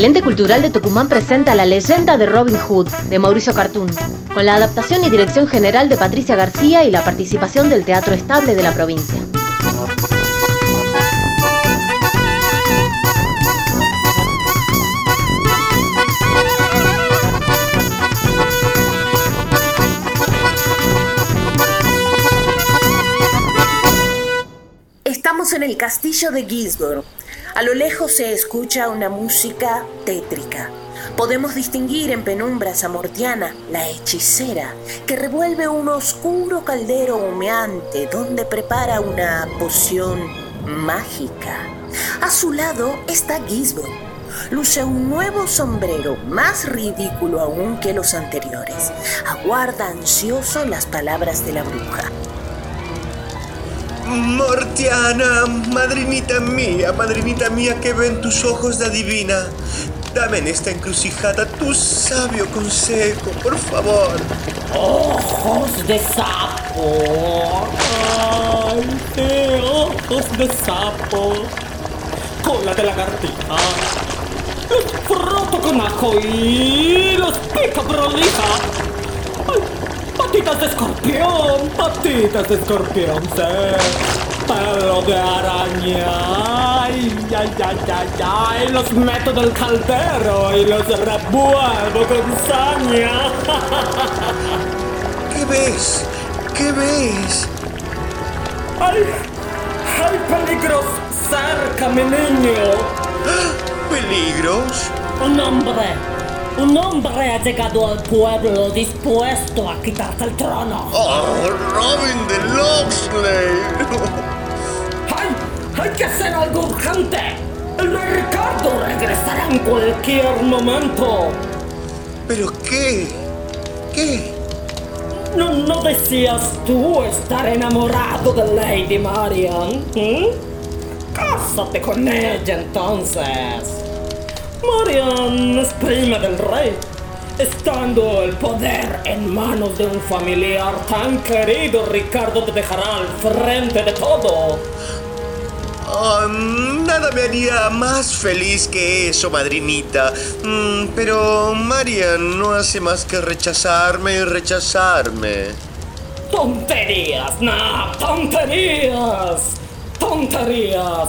El ente cultural de Tucumán presenta La leyenda de Robin Hood, de Mauricio Cartún, con la adaptación y dirección general de Patricia García y la participación del Teatro Estable de la provincia. Estamos en el castillo de Gisborne. A lo lejos se escucha una música tétrica. Podemos distinguir en penumbras a Mortiana, la hechicera, que revuelve un oscuro caldero humeante donde prepara una poción mágica. A su lado está Gisborne. Luce un nuevo sombrero, más ridículo aún que los anteriores. Aguarda ansioso las palabras de la bruja. Mortiana, madrinita mía, madrinita mía que ven tus ojos de adivina. Dame en esta encrucijada tu sabio consejo, por favor. Ojos de sapo. Ay, qué ojos de sapo. Cola de lagartija. Froto con ajo y los prolija. Patitas de escorpión, patitas de escorpión, sí. Pelo de araña. Ay, ay, ay, ay, ay. Los meto del caldero y los revuelvo con saña. ¿Qué ves? ¿Qué ves? ¡Ay! ¡Hay peligros cerca, mi niño! ¿Peligros? Un hombre, un hombre ha llegado al pueblo dispuesto a quitarte el trono. ¡Oh, Robin de Locksley! ¡Ay! ¡Hay que hacer algo urgente! El rey Ricardo regresará en cualquier momento. ¿Pero qué? ¿Qué? ¿No, no decías tú estar enamorado de Lady Marian? ¿Mm? Cásate con ella entonces. Marian es prima del rey. Estando el poder en manos de un familiar tan querido, Ricardo te dejará al frente de todo. Ah, nada me haría más feliz que eso, madrinita. Mm, pero Marian no hace más que rechazarme y rechazarme. ¡Tonterías! ¡No! ¡Tonterías! ¡Tonterías!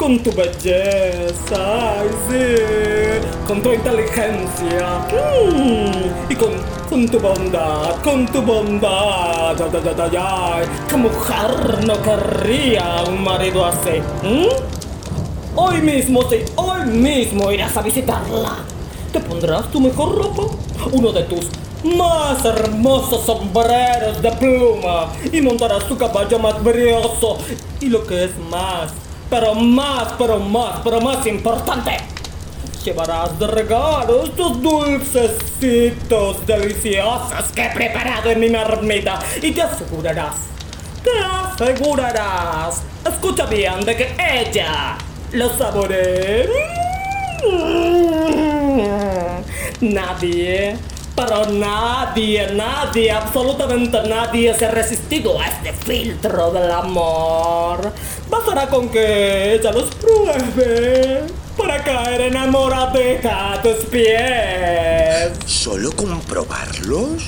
Con tu belleza, ay sí, con tu inteligencia, mm, y con, con tu bondad, con tu bondad, ay, ay, ¿qué mujer no querría un marido así? mm? Hoy mismo, sí, hoy mismo irás a visitarla. Te pondrás tu mejor ropa, uno de tus más hermosos sombreros de pluma y montarás tu caballo más brioso y lo que es más, pero más, pero más, pero más importante. Llevarás de regalo estos dulcecitos deliciosos que he preparado en mi marmita y te asegurarás, te asegurarás, escucha bien, de que ella lo saboree. Nadie, pero nadie, nadie, absolutamente nadie se ha resistido a este filtro del amor. Bastará con que ella los pruebe para caer enamoradita a tus pies. ¿Solo comprobarlos?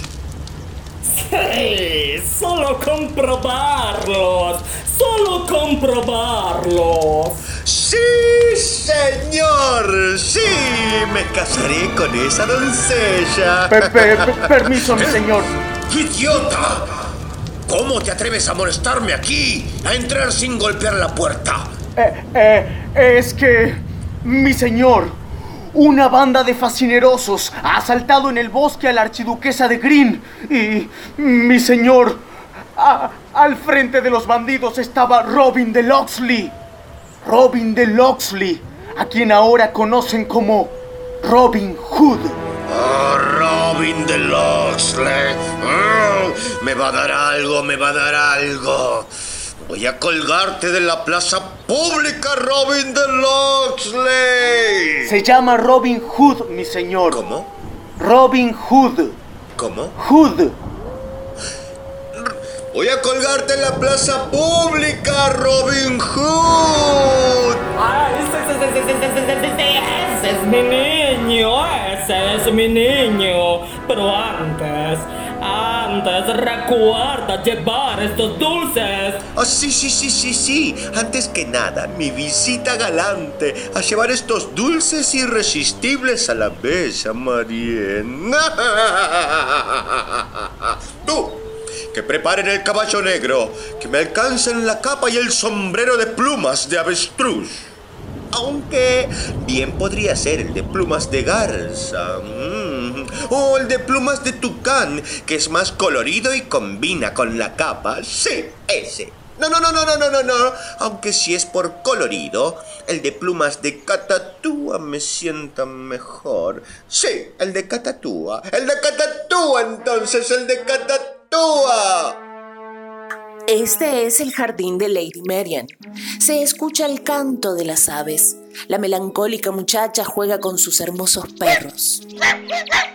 Sí, solo comprobarlos, solo comprobarlos. ¡Sí, señor! ¡Sí! Me casaré con esa doncella. Per- per- per- permiso, mi señor. ¡Idiota! ¿Cómo te atreves a molestarme aquí? A entrar sin golpear la puerta. Eh, eh, es que, mi señor, una banda de fascinerosos ha asaltado en el bosque a la archiduquesa de Green y, mi señor, a- al frente de los bandidos estaba Robin de Locksley. Robin de Locksley, a quien ahora conocen como Robin Hood. Oh, Robin de Locksley. Mm, me va a dar algo, me va a dar algo. Voy a colgarte de la plaza pública, Robin de Locksley. Se llama Robin Hood, mi señor. ¿Cómo? Robin Hood. ¿Cómo? Hood. Voy a colgarte en la plaza pública, Robin Hood. Ah, ¡Ay, ese, ese, ese, ese es mi niño! ¡Ese es mi niño! Pero antes, antes, recuerda llevar estos dulces. Oh, sí, sí, sí, sí, sí. Antes que nada, mi visita galante a llevar estos dulces irresistibles a la bella Mariana. ¡Tú! Que preparen el caballo negro, que me alcancen la capa y el sombrero de plumas de avestruz. Aunque bien podría ser el de plumas de garza. mm, O el de plumas de tucán, que es más colorido y combina con la capa. Sí, ese. No, no, no, no, no, no, no, no. Aunque si es por colorido, el de plumas de catatúa me sienta mejor. Sí, el de catatúa. El de catatúa, entonces, el de catatúa. Este es el jardín de Lady Marian. Se escucha el canto de las aves. La melancólica muchacha juega con sus hermosos perros.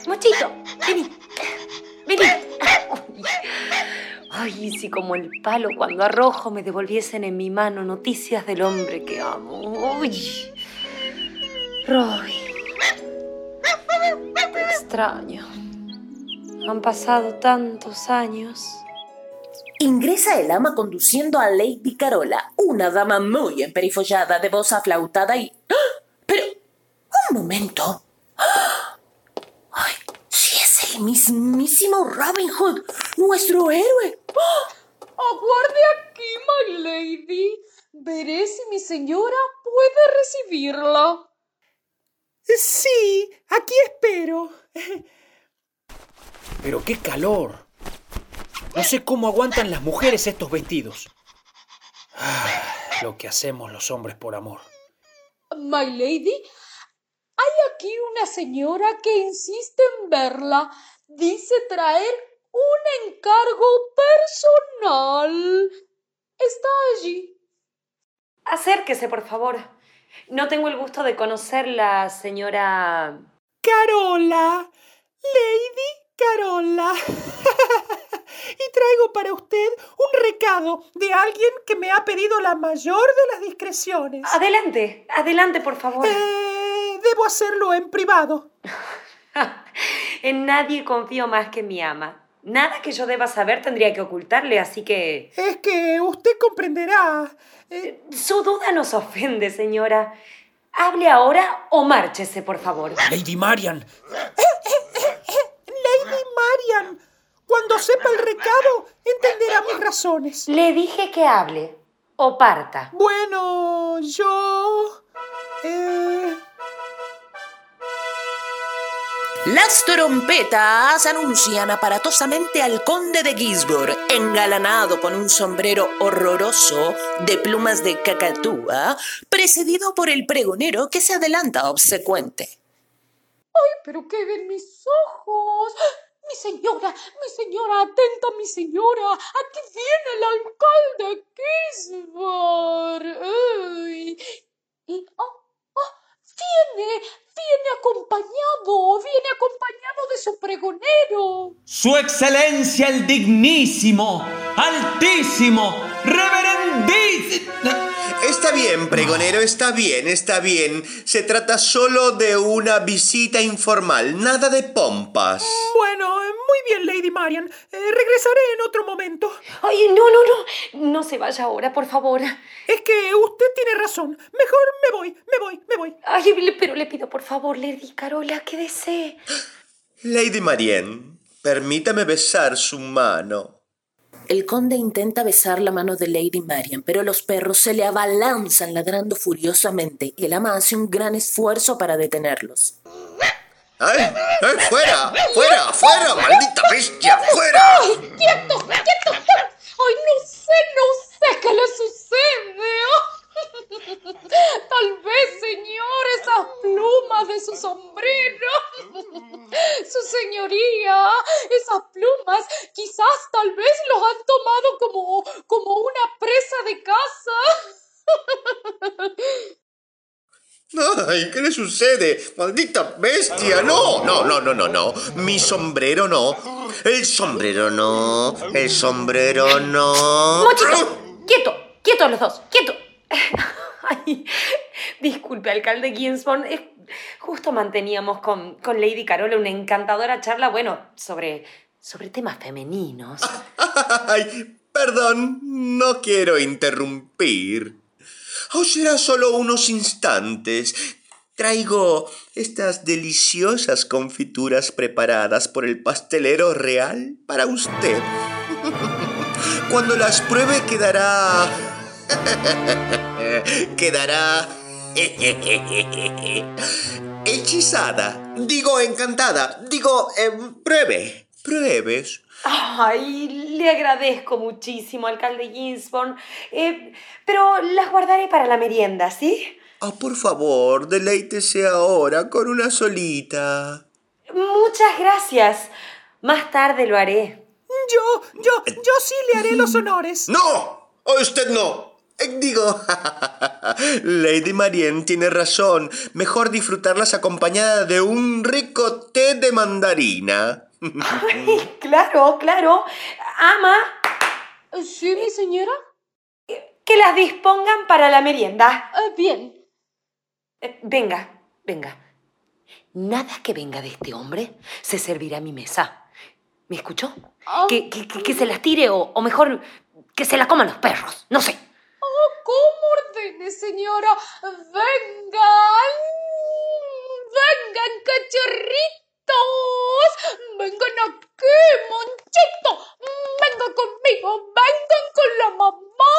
Mochito, vení. Vení. Ay, si como el palo cuando arrojo me devolviesen en mi mano noticias del hombre que amo. Uy. Robin. Te extraño. Han pasado tantos años. Ingresa el ama conduciendo a Lady Carola, una dama muy emperifollada, de voz aflautada y... ¡Ah! Pero... Un momento. ¡Ah! ¡Ay! Si es el mismísimo Robin Hood, nuestro héroe. ¡Ah! Aguarde aquí, my lady. Veré si mi señora puede recibirla. Sí, aquí espero. Pero qué calor. No sé cómo aguantan las mujeres estos vestidos. Ah, lo que hacemos los hombres por amor. My lady, hay aquí una señora que insiste en verla. Dice traer un encargo personal. Está allí. Acérquese, por favor. No tengo el gusto de conocer la señora. Carola, Lady Carola. y traigo para usted un recado de alguien que me ha pedido la mayor de las discreciones. Adelante, adelante, por favor. Eh, debo hacerlo en privado. en nadie confío más que en mi ama. Nada que yo deba saber tendría que ocultarle, así que... Es que usted comprenderá. eh, Su duda nos ofende, señora. Hable ahora o márchese, por favor. Lady Marian. Lady Cuando sepa el recado, entenderá mis razones. Le dije que hable o parta. Bueno, yo... eh, Las trompetas anuncian aparatosamente al conde de Gisborne, engalanado con un sombrero horroroso de plumas de cacatúa, precedido por el pregonero que se adelanta obsecuente. ¡Ay, pero qué ven mis ojos! Mi señora, mi señora, atenta, mi señora. Aquí viene el alcalde Kisbar. ¡Ay! Y, oh, oh, viene, viene acompañado, viene acompañado de su pregonero. Su excelencia el dignísimo, altísimo, reverendísimo. Está bien, pregonero, está bien, está bien. Se trata solo de una visita informal, nada de pompas. bueno, eh, muy bien, Lady Marian. Eh, regresaré en otro momento. Ay, no, no, no. No se vaya ahora, por favor. Es que usted tiene razón. Mejor me voy, me voy, me voy. Ay, pero le pido, por favor, Lady Carola, que desee. Lady Marienne, permítame besar su mano. El conde intenta besar la mano de Lady Marian, pero los perros se le abalanzan ladrando furiosamente y el ama hace un gran esfuerzo para detenerlos. ¡Ay! ¡Ay! ¡Fuera! ¡Fuera! ¡Fuera! ¡Maldita bestia! ¡Fuera! ¡Quieto! ¡Quieto! ¡Ay, no sé, no sé qué le sucede! Tal vez, señor, esas plumas de su sombrero. Su señoría, esas plumas quizás tal vez los han tomado como, como una presa de caza. Ay, ¿qué le sucede? Maldita bestia. No, no, no, no, no, no. Mi sombrero no. El sombrero no. El sombrero no. ¡Mochito! ¡Quieto! ¡Quieto los dos! Disculpe, alcalde Ginsborn. Justo manteníamos con, Lady Carola una encantadora charla, bueno, sobre, sobre temas femeninos. Perdón, no quiero interrumpir. O será solo unos instantes. Traigo estas deliciosas confituras preparadas por el pastelero real para usted. Cuando las pruebe quedará... quedará... hechizada. Digo encantada. Digo, eh, pruebe. Pruebes. Ay, le agradezco muchísimo, alcalde Ginsborn. Eh, pero las guardaré para la merienda, ¿sí? Ah, por favor, deleítese ahora con una solita. Muchas gracias. Más tarde lo haré. Yo, yo, yo sí le haré los honores. ¡No! ¡O usted no! Eh, Digo, Lady Marianne tiene razón. Mejor disfrutarlas acompañada de un rico té de mandarina. Ay, claro, claro. Ama, ¿Sí, mi señora? que las dispongan para la merienda. Ah, bien. Eh, venga, venga. Nada que venga de este hombre se servirá a mi mesa. ¿Me escuchó? Ah. Que, que- que- que se las tire o, o mejor que se la coman los perros. No sé. Oh, ¿Cómo ordene, señora? Vengan. Vengan, cachorritos. Vengan aquí, Monchito. Vengan conmigo. Vengan con la mamá.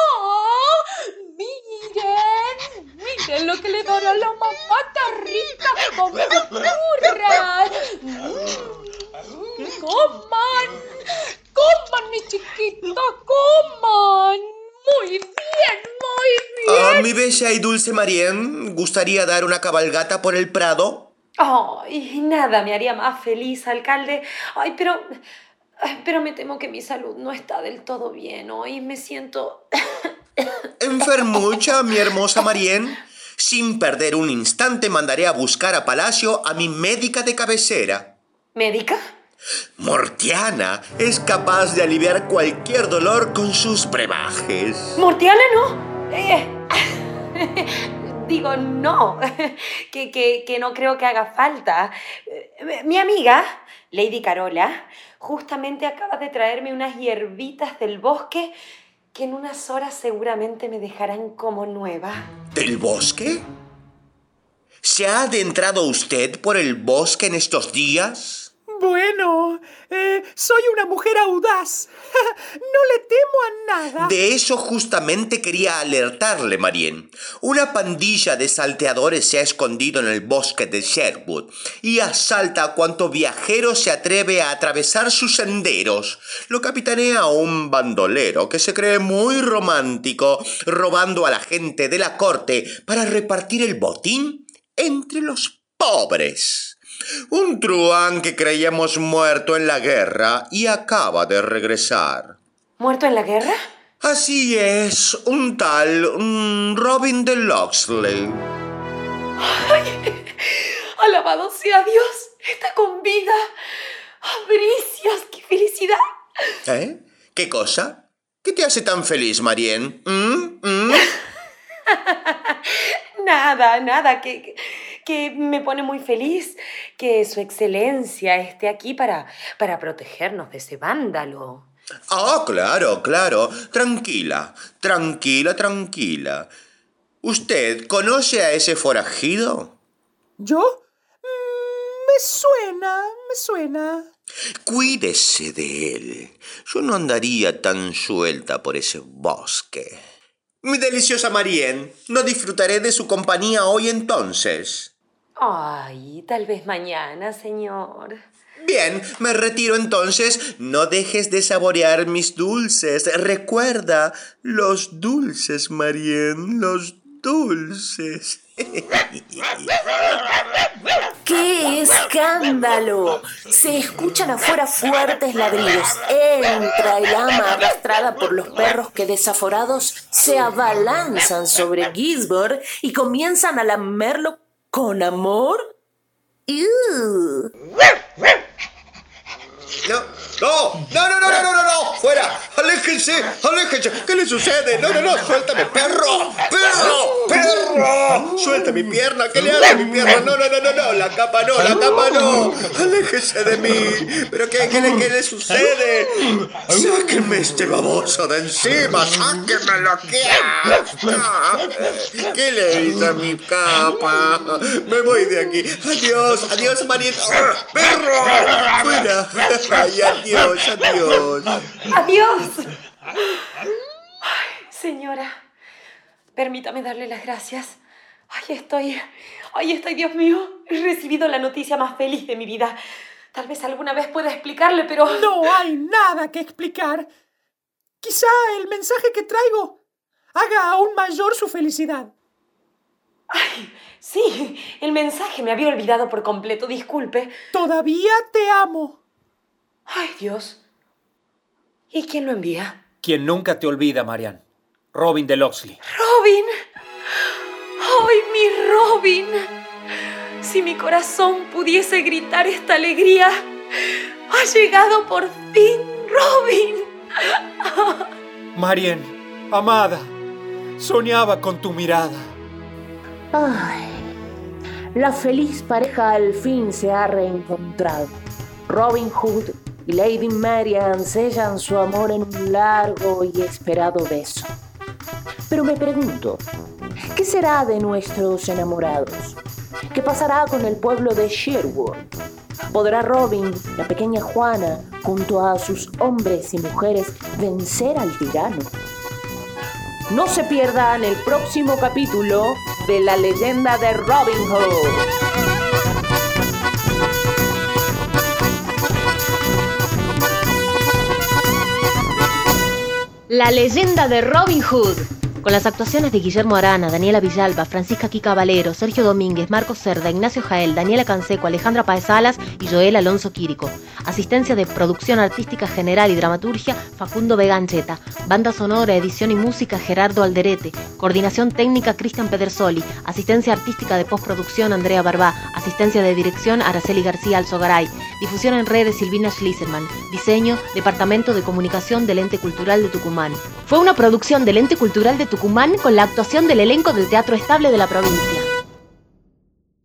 Miren. Miren lo que le dará la mamá tan rica. Confituras. Mm, Coman. Coman, mi chiquita. Coman. Muy bien, muy bien. Bella y dulce ¿gustaría dar una cabalgata por el Prado? Ay, nada me haría más feliz, alcalde. Ay, pero. Pero me temo que mi salud no está del todo bien hoy. Me siento. Enfermucha, mi hermosa Marianne. Sin perder un instante mandaré a buscar a Palacio a mi médica de cabecera. ¿Médica? Mortiana es capaz de aliviar cualquier dolor con sus brebajes. ¿Mortiana no? Eh, digo, no. que, que, no creo que haga falta. Eh, Mi amiga, Lady Carola, justamente acaba de traerme unas hierbitas del bosque que en unas horas seguramente me dejarán como nueva. ¿Del bosque? ¿Se ha adentrado usted por el bosque en estos días? Bueno, eh, soy una mujer audaz. No le temo a nada. De eso justamente quería alertarle, Marien. Una pandilla de salteadores se ha escondido en el bosque de Sherwood y asalta a cuanto viajero se atreve a atravesar sus senderos. Lo capitanea un bandolero que se cree muy romántico, robando a la gente de la corte para repartir el botín entre los pobres. Un truán que creíamos muerto en la guerra y acaba de regresar. ¿Muerto en la guerra? Así es, un tal un Robin de Locksley. Alabado sea Dios, está con vida. ¡Abricias, qué felicidad! ¿Eh? ¿Qué cosa? ¿Qué te hace tan feliz, Marien? ¿Mm? ¿Mm? Nada, nada, que, que- que me pone muy feliz que su excelencia esté aquí para, para protegernos de ese vándalo. Ah, claro, claro. Tranquila, tranquila, tranquila. ¿Usted conoce a ese forajido? ¿Yo? Mm, me suena, me suena. Cuídese de él. Yo no andaría tan suelta por ese bosque. Mi deliciosa Marien, no disfrutaré de su compañía hoy entonces. Ay, tal vez mañana, señor. Bien, me retiro entonces. No dejes de saborear mis dulces. Recuerda, los dulces, Marien, los dulces. ¡Qué escándalo! Se escuchan afuera fuertes ladridos. Entra el ama arrastrada por los perros que desaforados se abalanzan sobre Gisborne y comienzan a lamerlo ¿Con amor? ¡Ew! No, no, no, no, no aléjense, aléjense, ¿qué le sucede? No, no, no, suéltame, perro, perro, perro, suelta mi pierna, ¿qué le hace a mi pierna? No, no, no, no, no, la capa no, la capa no, aléjese de mí, pero ¿qué, qué, le, qué le sucede? Sáquenme este baboso de encima, sáquenmelo, ¿qué hace? ¿Qué le hizo a mi capa? Me voy de aquí, adiós, adiós, Marieta, perro, fuera. Ay, adiós, adiós. ¡Adiós! Ay, señora, permítame darle las gracias. Ay, estoy. Ay, estoy, Dios mío. He recibido la noticia más feliz de mi vida. Tal vez alguna vez pueda explicarle, pero. No hay nada que explicar. Quizá el mensaje que traigo haga aún mayor su felicidad. Ay, sí, el mensaje me había olvidado por completo, disculpe. Todavía te amo. Ay, Dios. ¿Y quién lo envía? Quien nunca te olvida, Marianne. Robin de Locksley. ¡Robin! ¡Ay, mi Robin! Si mi corazón pudiese gritar esta alegría, ha llegado por fin Robin. Marianne, amada, soñaba con tu mirada. Ay, la feliz pareja al fin se ha reencontrado. Robin Hood y Lady Marian sellan su amor en un largo y esperado beso. Pero me pregunto, ¿qué será de nuestros enamorados? ¿Qué pasará con el pueblo de Sherwood? ¿Podrá Robin, la pequeña Juana, junto a sus hombres y mujeres, vencer al tirano? No se pierdan el próximo capítulo de la leyenda de Robin Hood. La leyenda de Robin Hood. Con las actuaciones de Guillermo Arana, Daniela Villalba, Francisca Kika Valero, Sergio Domínguez, Marcos Cerda, Ignacio Jael, Daniela Canseco, Alejandra Paez Salas y Joel Alonso Quirico. Asistencia de producción artística general y dramaturgia, Facundo Vegancheta. Banda sonora, edición y música, Gerardo Alderete. Coordinación técnica, Cristian Pedersoli. Asistencia artística de postproducción, Andrea Barbá. Asistencia de dirección, Araceli García Alzogaray. Difusión en redes, Silvina Schliserman. Diseño, Departamento de Comunicación del Ente Cultural de Tucumán. Fue una producción del Ente Cultural de Tucumán con la actuación del elenco del Teatro Estable de la provincia.